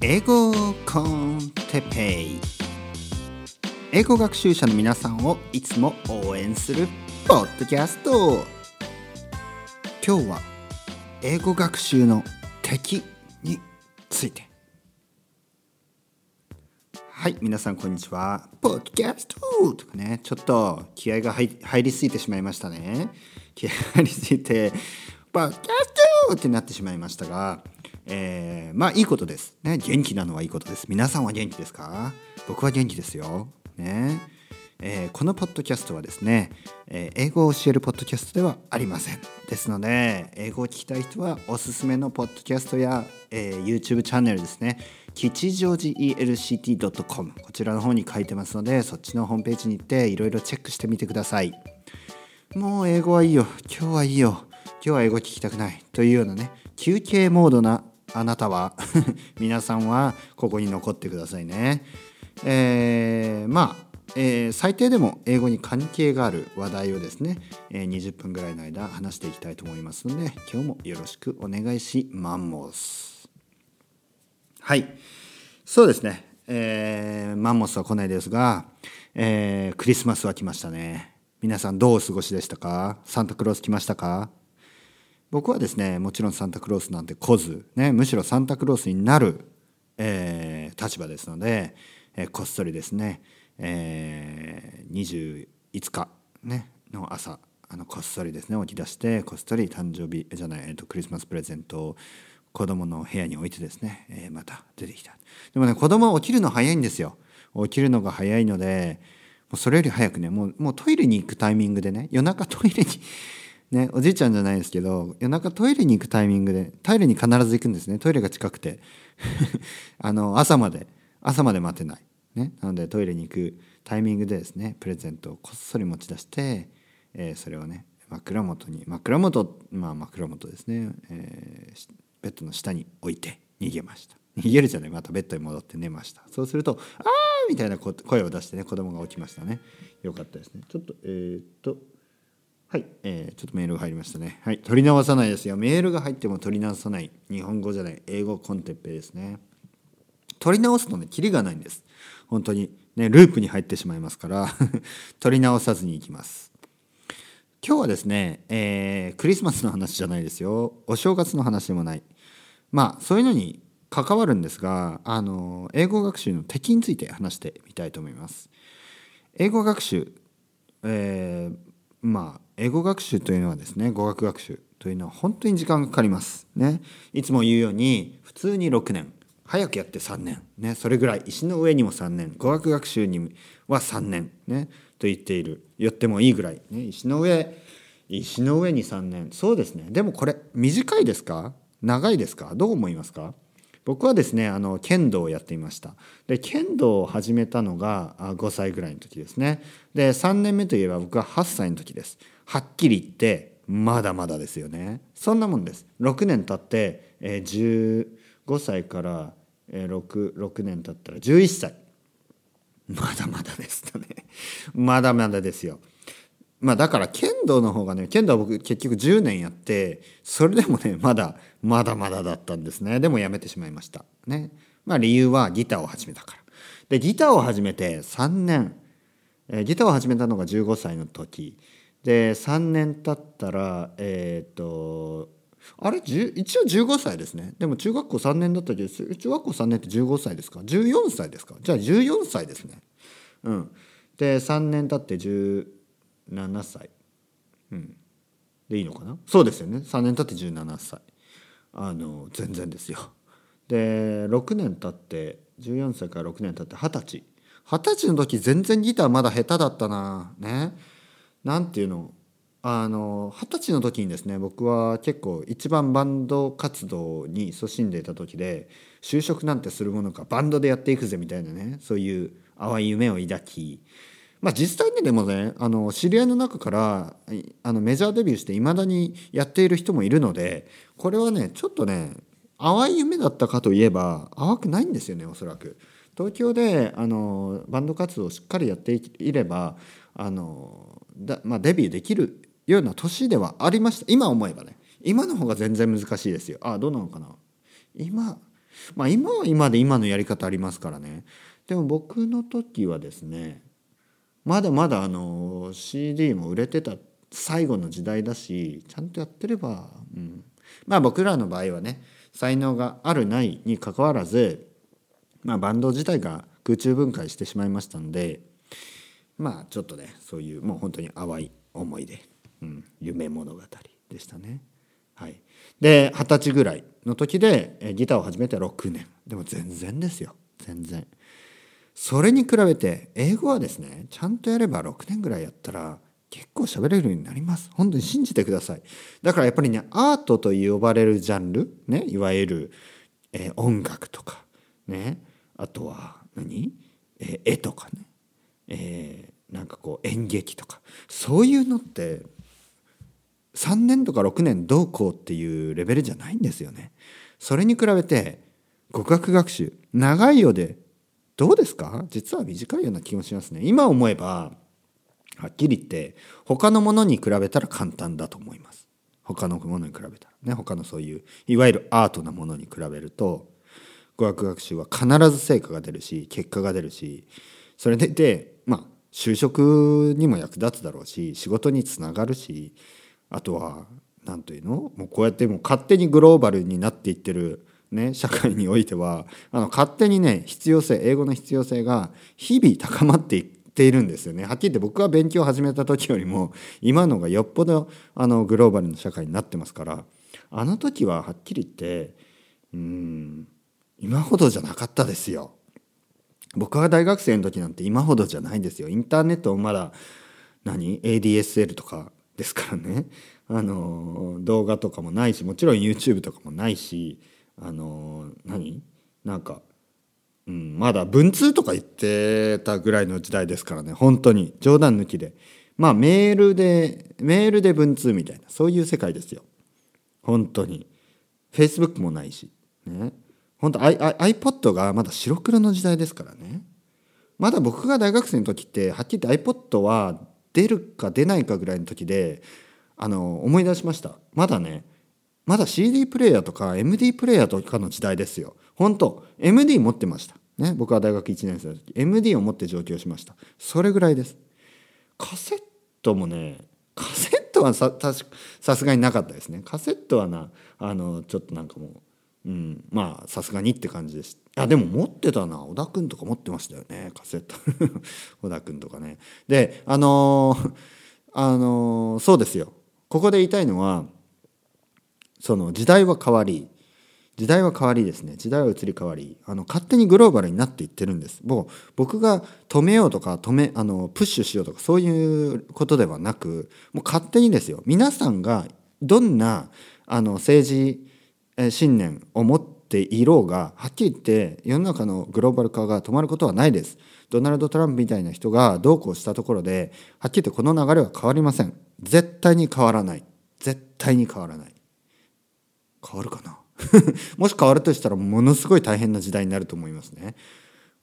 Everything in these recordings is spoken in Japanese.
英語コンテペイ。英語学習者の皆さんをいつも応援するポッドキャスト。今日は英語学習の敵について。はい皆さんこんにちは。ポッドキャストとかねちょっと気合が入りすぎてしまいましたね。気合が入りすぎてポッドキャストってなってしまいましたがえー、まあいいことです。ね、元気なのはいいことです。皆さんは元気ですか？僕は元気ですよ。ね。えー、このポッドキャストはですね、えー、英語を教えるポッドキャストではありません。ですので、英語を聞きたい人はおすすめのポッドキャストや、えー、YouTube チャンネルですね、吉祥寺 ELCT.com こちらの方に書いてますので、そっちのホームページに行っていろいろチェックしてみてください。もう英語はいいよ。今日はいいよ。今日は英語聞きたくない。というようなね、休憩モードなあなたは 皆さんはここに残ってくださいね。えー、まあえー、最低でも英語に関係がある話題をですね、えー、20分ぐらいの間話していきたいと思いますので今日もよろしくお願いします。はい。そうですね、えー、マンモスは来ないですが、えー、クリスマスは来ましたね。皆さんどうお過ごしでしたか？サンタクロース来ましたか？僕はですねもちろんサンタクロースなんて来ず、ね、むしろサンタクロースになる、えー、立場ですので、えー、こっそりですね、えー、25日、ね、の朝あのこっそりですね起き出してこっそり誕生日じゃない、えーと、クリスマスプレゼントを子供の部屋に置いてですね、えー、また出てきた。でもね子供は起きるの早いんですよ。起きるのが早いのでもうそれより早くねもうもうトイレに行くタイミングでね夜中トイレにね、おじいちゃんじゃないですけど夜中トイレに行くタイミングでトイレに必ず行くんですね。トイレが近くて。あの朝まで朝まで待てない、ね、なのでトイレに行くタイミングでですねプレゼントをこっそり持ち出して、えー、それをね枕元に枕元まあ枕元ですね、えー、ベッドの下に置いて逃げました。逃げるじゃない。またベッドに戻って寝ました。そうすると「ああ!」みたいな声を出してね子供が起きましたね。よかったですね。ちょっとえー、っとはい、えー、ちょっとメールが入りましたね。はい、取り直さないですよ。メールが入っても取り直さない。日本語じゃない、英語コンテッペですね。取り直すとね、キリがないんです。本当に。ね、ループに入ってしまいますから 取り直さずにいきます。今日はですね、えー、クリスマスの話じゃないですよ。お正月の話でもない。まあ、そういうのに関わるんですが、あの、英語学習の敵について話してみたいと思います。英語学習、えー、まあ英語学習というのはですね語学学習というのは本当に時間がかかります。ね。いつも言うように普通に6年。早くやって3年。ね。それぐらい。石の上にも3年。語学学習には3年。ね。と言っている。よってもいいぐらい、ね、石の上石の上に3年。そうですね。でもこれ短いですか？長いですか？どう思いますか？僕はですねあの剣道をやっていました。で剣道を始めたのが5歳ぐらいの時ですね。で3年目といえば僕は8歳の時です。はっきり言ってまだまだですよね。そんなもんです。6年経って、えー、15歳から、えー、6, 6年経ったら11歳。まだまだですね。まだまだですよ。まあだから剣道の方がね剣道は僕結局10年やってそれでもねまだまだまだだったんですね。でもやめてしまいました。ね。まあ理由はギターを始めたから。でギターを始めて3年、えー、ギターを始めたのが15歳の時。で3年経ったらえっ、ー、とあれ？一応15歳ですね。でも中学校3年だったけど中学校3年って15歳ですか？14歳ですか？じゃあ14歳ですね。うん。で3年経って17歳、うん、でいいのかな？そうですよね。3年経って17歳。あの全然ですよ。で6年経って14歳から6年経って二十歳。二十歳の時全然ギターまだ下手だったな。ね。なんていうの？あの二十歳の時にですね僕は結構一番バンド活動に勤しんでいた時で就職なんてするものかバンドでやっていくぜみたいなねそういう淡い夢を抱きまあ、実際にでもねあの知り合いの中からあのメジャーデビューしていまだにやっている人もいるのでこれはねちょっとね淡い夢だったかといえば淡くないんですよねおそらく。東京であのバンド活動をしっかりやっていればあのだ、まあ、デビューできるような年ではありました。今思えばね。今の方が全然難しいですよ。ああどうなのかな。今まあ今は今で今のやり方ありますからね。でも僕の時はですねまだまだあの CD も売れてた最後の時代だしちゃんとやってれば、うん、まあ僕らの場合はね才能があるないにかかわらず、まあ、バンド自体が空中分解してしまいましたのでまあちょっとねそういうもう本当に淡い思い出、うん、夢物語でしたね。はい、で二十歳ぐらいの時でギターを始めて6年。でも全然ですよ。全然。それに比べて英語はですねちゃんとやれば6年ぐらいやったら結構喋れるようになります。本当に信じてください。だからやっぱりねアートと呼ばれるジャンルねいわゆる、え、音楽とかねあとは何、え、絵とかね、えー、なんかこう演劇とかそういうのって3年とか6年どうこうっていうレベルじゃないんですよねそれに比べて語学学習長いようでどうですか？実は短いような気もしますね。今思えば、はっきり言って、他のものに比べたら簡単だと思います。他のものに比べたら。ね、他のそういう、いわゆるアートなものに比べると、語学学習は必ず成果が出るし、結果が出るし、それでで、まあ、就職にも役立つだろうし、仕事につながるし、あとは、何というの？もうこうやってもう勝手にグローバルになっていってるね、社会においてはあの勝手にね必要性英語の必要性が日々高まっていっているんですよねはっきり言って僕が勉強を始めた時よりも今のがよっぽどあのグローバルな社会になってますからあの時ははっきり言ってうん今ほどじゃなかったですよ。僕が大学生の時なんて今ほどじゃないですよ。インターネットまだ何？ADSL とかですからね。あの動画とかもないしもちろん YouTube とかもないしあの何？なんか、うん、まだ文通とか言ってたぐらいの時代ですからね。本当に。冗談抜きで。まあメールでメールで文通みたいなそういう世界ですよ。本当に。Facebook もないし。ね。本当 iPod がまだ白黒の時代ですからねまだ僕が大学生の時ってはっきり言って iPod は出るか出ないかぐらいの時であの思い出しましたまだねまだ CD プレイヤーとか MD プレイヤーとかの時代ですよ。本当 MD 持ってました。ね、僕は大学1年生の時 MD を持って上京しました。それぐらいです。カセットもねカセットはささすがになかったですね。カセットはなあのちょっとなんかもう、うん、まあさすがにって感じです。あでも持ってたな。小田君とか持ってましたよね。カセット。小田君とかね。であのー、あのー、そうですよ。ここで言いたいのはその時代は変わり時代は変わりですね。時代は移り変わりあの勝手にグローバルになっていってるんです。もう僕が止めようとか止めあのプッシュしようとかそういうことではなくもう勝手にですよ。皆さんがどんなあの政治信念を持っていろうがはっきり言って世の中のグローバル化が止まることはないです。ドナルド・トランプみたいな人がどうこうしたところではっきり言ってこの流れは変わりません。絶対に変わらない。絶対に変わらない。変わるかな？もし変わるとしたらものすごい大変な時代になると思いますね。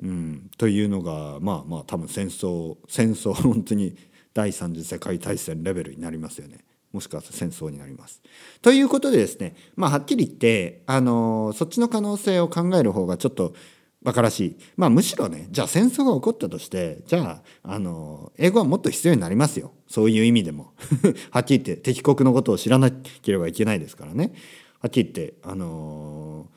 うん、というのがまあまあ多分戦争戦争本当に第三次世界大戦レベルになりますよね。もしくは戦争になります。ということでですねまあはっきり言ってあのそっちの可能性を考える方がちょっと馬鹿らしい。まあむしろねじゃあ戦争が起こったとしてじゃああの英語はもっと必要になりますよ。そういう意味でも。はっきり言って敵国のことを知らなければいけないですからね。はっきり言って、あの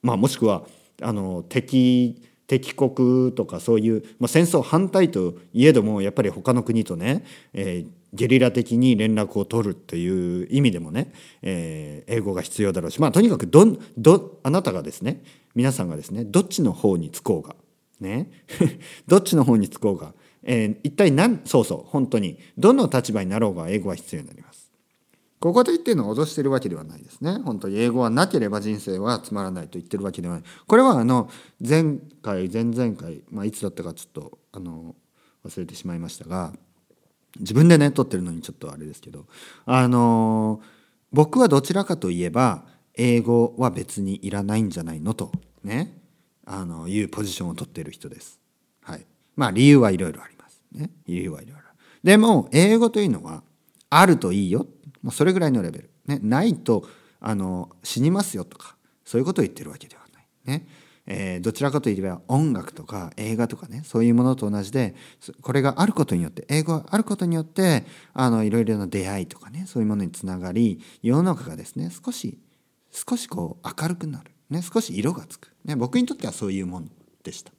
まあ、もしくはあの敵敵国とかそういう、まあ、戦争反対といえどもやっぱり他の国とね、えー、ゲリラ的に連絡を取るっていう意味でもね、えー、英語が必要だろうしまあとにかくどどあなたがですね皆さんがですねどっちの方につこうがね どっちの方につこうが、えー、一体何そうそう本当にどの立場になろうが英語は必要になります。ここで言ってるのは脅してるわけではないですね。本当に英語はなければ人生はつまらないと言ってるわけではない。これはあの前回前々回、まあ、いつだったかちょっとあの忘れてしまいましたが自分でね撮ってるのにちょっとあれですけどあの僕はどちらかといえば英語は別にいらないんじゃないのとねあのいうポジションを取っている人です。はい、まあ理由はいろいろあります。ね、理由はいろいろでも英語というのはあるといいよ。もうそれぐらいのレベル、ね、ないとあの死にますよとかそういうことを言ってるわけではない、ね。えー、どちらかといえば音楽とか映画とかねそういうものと同じでこれがあることによって英語があることによってあのいろいろな出会いとかねそういうものにつながり世の中がですね少し少しこう明るくなる、ね、少し色がつく、ね、僕にとってはそういうものでした。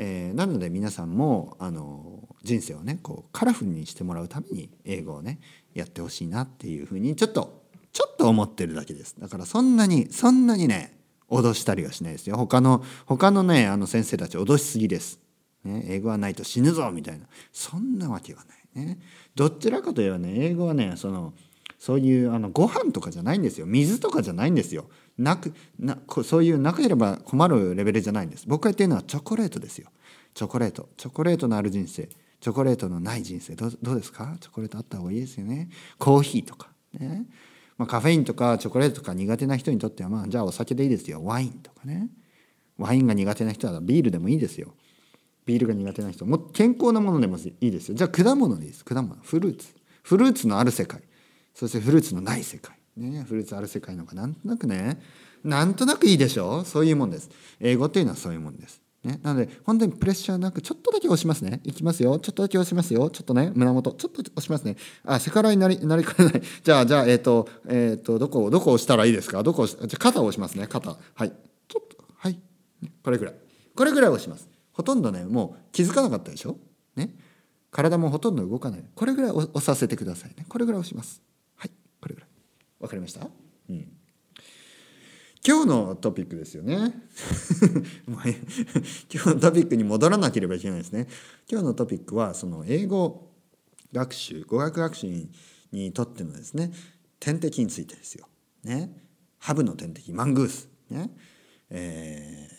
えー、なので皆さんもあの人生をねこうカラフルにしてもらうために英語をねやってほしいなっていうふうにちょっとちょっと思ってるだけです。だからそんなにそんなにね脅したりはしないですよ。他の他のねあの先生たち脅しすぎです、ね、英語はないと死ぬぞみたいな。そんなわけはないね。どちらかといえばね英語はねそのそういうあのご飯とかじゃないんですよ。水とかじゃないんですよ。なくなそういうなければ困るレベルじゃないんです。僕が言ってるのはチョコレートですよ。チョコレート。チョコレートのある人生。チョコレートのない人生。どうですか？チョコレートあった方がいいですよね。コーヒーとか。ね。まあ、カフェインとかチョコレートとか苦手な人にとってはまあじゃあお酒でいいですよ。ワインとかね。ワインが苦手な人はビールでもいいですよ。ビールが苦手な人。も健康なものでもいいですよ。じゃあ果物でいいです。果物。フルーツ。フルーツのある世界。そしてフルーツのない世界。ね。フルーツある世界の方がなんとなくね。なんとなくいいでしょ？うそういうもんです。英語っていうのはそういうもんです。ね、なので本当にプレッシャーなくちょっとだけ押しますね。いきますよ。ちょっとだけ押しますよ。ちょっとね胸元ちょっと押しますね。あセカラになりなりかねない。じゃあじゃあえっ、ー、とえっ、ー、とどこどこ押したらいいですか？どこじゃ肩を押しますね。肩。はい。ちょっと。はい。これぐらい。これぐらい押します。ほとんどねもう気づかなかったでしょ？ね。体もほとんど動かない。これぐらい押させてくださいね。これぐらい押します。はい。これぐらい。わかりました？うん。今日のトピックですよね。今日のトピックに戻らなければいけないですね。今日のトピックはその英語学習語学学習にとってのですね天敵についてですよ。ね、ハブの天敵マングース、ね。え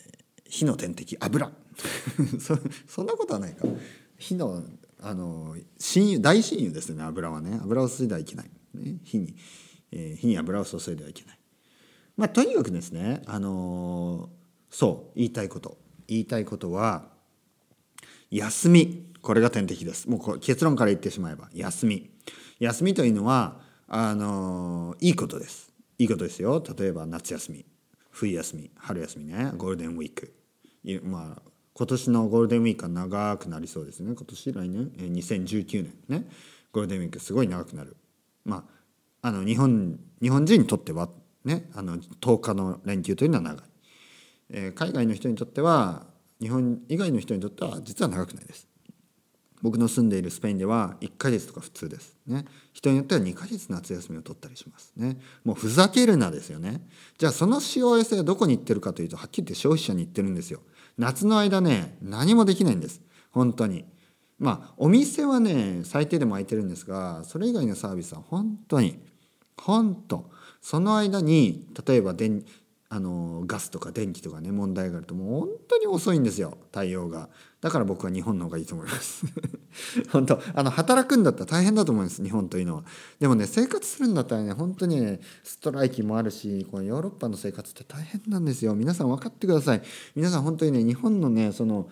ー、火の天敵油 そそんなことはないか。火のあの親友大親友ですね油はね。油を注いではいけない、ね、火に、えー、火に油を注いではいけない。まあ、とにかくですね、あのー、そう言いたいこと。言いたいことは休み。これが天敵です。もう結論から言ってしまえば休み。休みというのはあのー、いいことです。いいことですよ。例えば夏休み。冬休み。春休みね。ゴールデンウィーク。まあ今年のゴールデンウィークは長くなりそうですね。今年来年？2019年ね。ゴールデンウィークすごい長くなる。まああの日本日本人にとってはね、あの10日の連休というのは長い、えー、海外の人にとっては日本以外の人にとっては実は長くないです。僕の住んでいるスペインでは1ヶ月とか普通です。ね。人によっては2ヶ月夏休みを取ったりします。ね。もうふざけるなですよね。じゃあその幸せはどこに行ってるかというとはっきり言って消費者に行ってるんですよ。夏の間ね何もできないんです。本当に。まあお店はね最低でも空いてるんですがそれ以外のサービスは本当に本当その間に例えば電あのガスとか電気とかね問題があるともう本当に遅いんですよ対応が。だから僕は日本の方がいいと思います。本当あの働くんだったら大変だと思います日本というのは。でもね生活するんだったらね本当にねストライキもあるしこのヨーロッパの生活って大変なんですよ。皆さん分かってください。皆さん本当にね日本のねその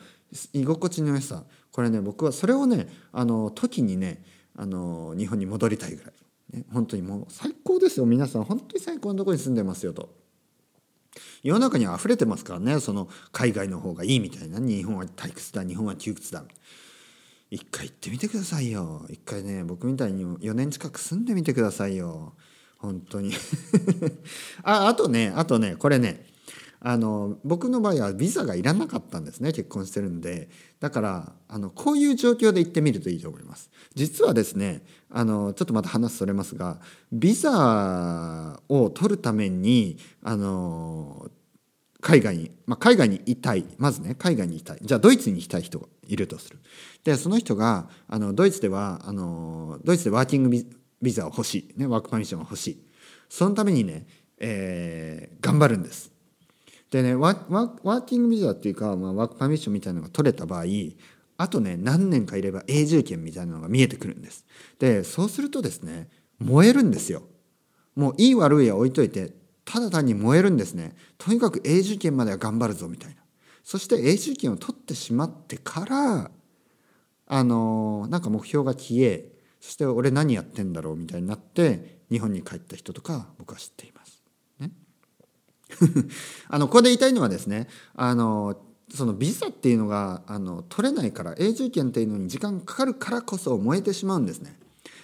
居心地の良さ。これね僕はそれをねあの時にねあの日本に戻りたいぐらい。ね、本当にもう最高ですよ。皆さん本当に最高のとこに住んでますよと。世の中には溢れてますからね。その海外の方がいいみたいな。日本は退屈だ。日本は窮屈だ。一回行ってみてくださいよ。一回ね僕みたいに4年近く住んでみてくださいよ。本当に。ああとねあとねこれね。あの僕の場合はビザがいらなかったんですね結婚してるんで。だからあのこういう状況で行ってみるといいと思います。実はですねあのちょっとまた話それますがビザを取るためにあの海外に、まあ、海外にいたい。まずね海外にいたい。じゃあドイツに行きたい人がいるとする。でその人があのドイツではあのドイツでワーキングビザを欲しい、ね、ワークパミッションが欲しい。そのためにね、えー、頑張るんです。でねワーキングビザっていうか、まあ、ワークパミッションみたいなのが取れた場合あとね何年かいれば永住権みたいなのが見えてくるんです。でそうするとですね燃えるんですよ。もういい悪いは置いといてただ単に燃えるんですね。とにかく永住権までは頑張るぞみたいな。そして永住権を取ってしまってからあのなんか目標が消えそして俺何やってんだろうみたいになって日本に帰った人とか僕は知っています。あのここで言いたいのはですねあのそのビザっていうのがあの取れないから永住権っていうのに時間かかるからこそ燃えてしまうんですね。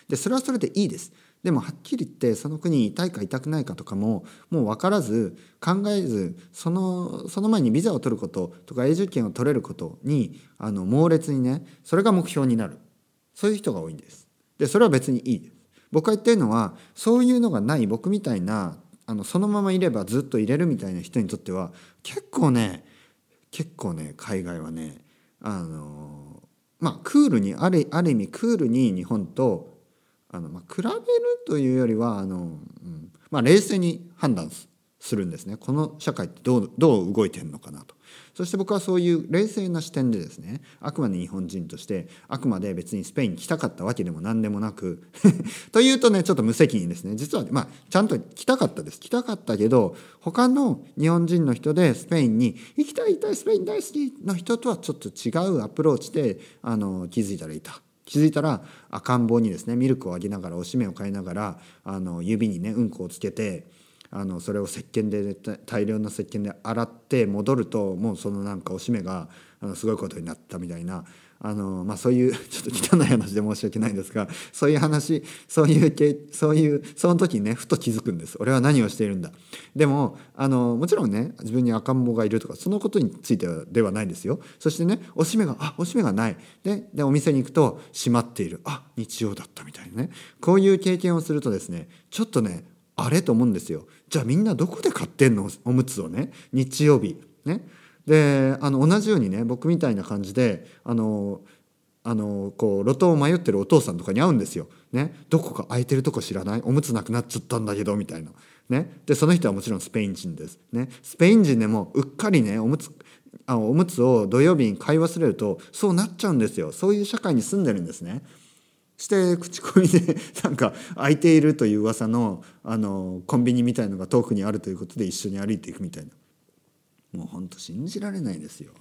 でそれはそれでいいです。でもはっきり言ってその国に痛いか痛くないかとかももう分からず考えずそのその前にビザを取ることとか永住権を取れることにあの猛烈にねそれが目標になるそういう人が多いんです。でそれは別にいいです。僕が言ってるのはそういうのがない僕みたいなあのそのままいればずっといれるみたいな人にとっては結構ね結構ね海外はねあのまあクールにあるある意味クールに日本とあの、まあ、比べるというよりはあの、うんまあ、冷静に判断するんですねこの社会ってどうどう動いてるのかなと。そして僕はそういう冷静な視点でですねあくまで日本人としてあくまで別にスペインに来たかったわけでも何でもなく というとねちょっと無責任ですね実はまあちゃんと来たかったです来たかったけど他の日本人の人でスペインに行きたい行きたいスペイン大好きの人とはちょっと違うアプローチであの気づいたらいた。気づいたら赤ん坊にですねミルクをあげながらおしめを買いながらあの指にねうんこをつけてあのそれを石鹸で大量の石鹸で洗って戻るともうそのなんかおしめがあのすごいことになったみたいなあの、まあ、そういう ちょっと汚い話で申し訳ないんですがそういう話そういうそういうその時にねふと気づくんです。俺は何をしているんだ。でもあのもちろんね自分に赤ん坊がいるとかそのことについてはではないですよ。そしてねおしめがあおしめがない。ででお店に行くと閉まっている。あ日曜だったみたいなね。こういう経験をするとですねちょっとねあれと思うんですよじゃあみんなどこで買ってんの？おむつをね日曜日ねであの同じようにね僕みたいな感じであのあのこう路頭を迷ってるお父さんとかに会うんですよ。ね、どこか空いてるとこ知らない？おむつなくなっちゃったんだけどみたいな。ね、でその人はもちろんスペイン人です。ね、スペイン人でもうっかりねおむつあおむつを土曜日に買い忘れるとそうなっちゃうんですよ。そういう社会に住んでるんですね。して口コミで なんか空いているという噂のあのコンビニみたいのが遠くにあるということで一緒に歩いていくみたいなもうほんと信じられないですよ。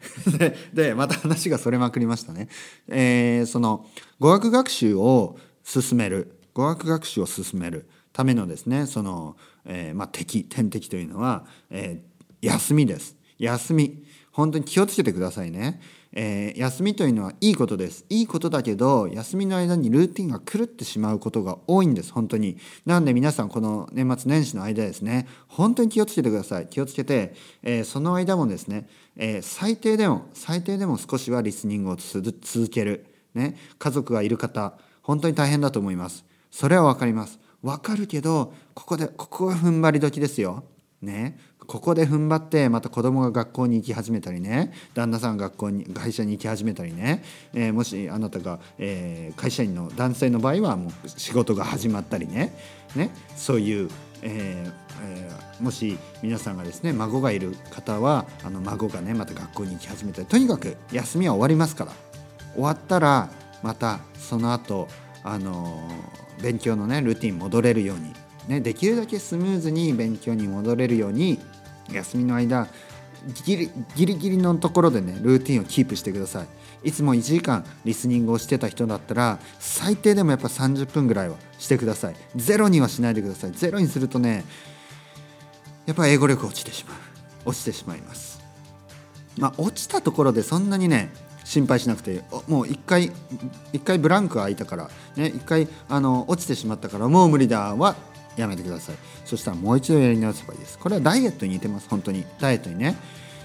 でまた話がそれまくりましたね。えー、その語学学習を進める語学学習を進めるためのですねその、えー、まあ、敵天敵というのは、えー、休みです。休み本当に気をつけてくださいね。えー、休みというのはいいことです。いいことだけど休みの間にルーティンが狂ってしまうことが多いんです本当に。なんで皆さんこの年末年始の間ですね本当に気をつけてください。気をつけて、えー、その間もですね、えー、最低でも最低でも少しはリスニングを続ける、ね、家族がいる方本当に大変だと思います。それは分かります。分かるけどここでここが踏ん張り時ですよ。ね。ここで踏ん張ってまた子供が学校に行き始めたりね旦那さんが学校に会社に行き始めたりね、えー、もしあなたが、えー、会社員の男性の場合はもう仕事が始まったりねねそういう、えーえー、もし皆さんがですね孫がいる方はあの孫がねまた学校に行き始めたりとにかく休みは終わりますから。終わったらまたその後あの勉強のねルーティン戻れるように、ね、できるだけスムーズに勉強に戻れるように休みの間ギリギリギリのところでねルーティンをキープしてください。いつも1時間リスニングをしてた人だったら最低でもやっぱ30分ぐらいはしてください。ゼロにはしないでください。ゼロにするとねやっぱ英語力落ちてしまう。落ちてしまいます。まあ落ちたところでそんなにね心配しなくてもう一回一回ブランク空いたからね一回あの落ちてしまったからもう無理だはやめてください。そしたらもう一度やり直せばいいです。これはダイエットに似てます。本当に。ダイエットにね。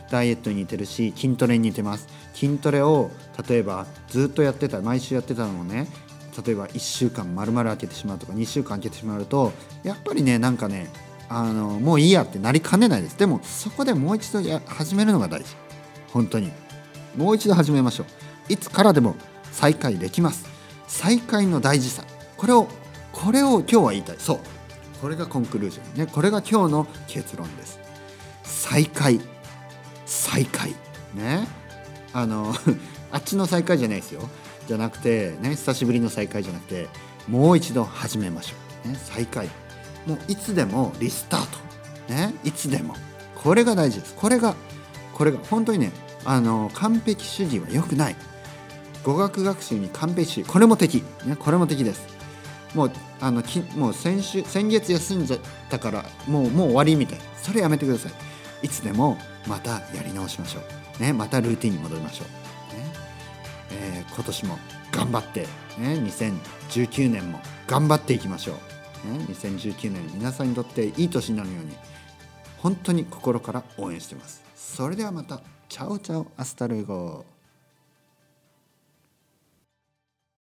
ダイエットに似てるし筋トレに似てます。筋トレを例えばずっとやってた毎週やってたのをね例えば1週間丸々空けてしまうとか2週間空けてしまうとやっぱりねなんかねあのもういいやってなりかねないです。でもそこでもう一度や始めるのが大事。本当に。もう一度始めましょう。いつからでも再開できます。再開の大事さ。これをこれを今日は言いたい。そう。これがコンクルージョン。ねこれが今日の結論です。再開再開ね。あの あっちの再開じゃないですよ。じゃなくてね久しぶりの再開じゃなくてもう一度始めましょう、ね、再開もういつでもリスタート。ねいつでも。これが大事です。これがこれが本当にねあの完璧主義は良くない。語学学習に完璧主義。これも敵、ね、これも敵です。もうあのきもう先週先月休んじゃったからもうもう終わりみたい。それやめてください。いつでもまたやり直しましょう、ね、またルーティンに戻りましょう、ね。えー、今年も頑張って、ね、2019年も頑張っていきましょう、ね、2019年皆さんにとっていい年になるように本当に心から応援してます。それではまた。 Chao chao hasta luego